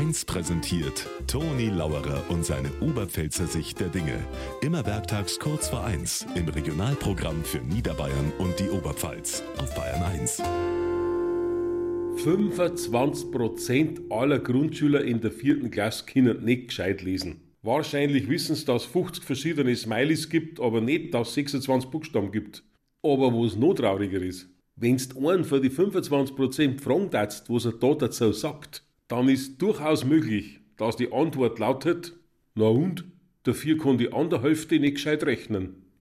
1 präsentiert Toni Lauerer und seine Oberpfälzer Sicht der Dinge. Immer werktags kurz vor 1 im Regionalprogramm für Niederbayern und die Oberpfalz auf Bayern 1. 25% aller Grundschüler in der vierten Klasse können nicht gescheit lesen. Wahrscheinlich wissen sie, dass es 50 verschiedene Smileys gibt, aber nicht, dass es 26 Buchstaben gibt. Aber was noch trauriger ist, wenn's einen von die 25% fragen darfst, was er da dazu sagt, dann ist durchaus möglich, dass die Antwort lautet, na und, dafür kann die andere Hälfte nicht gescheit rechnen.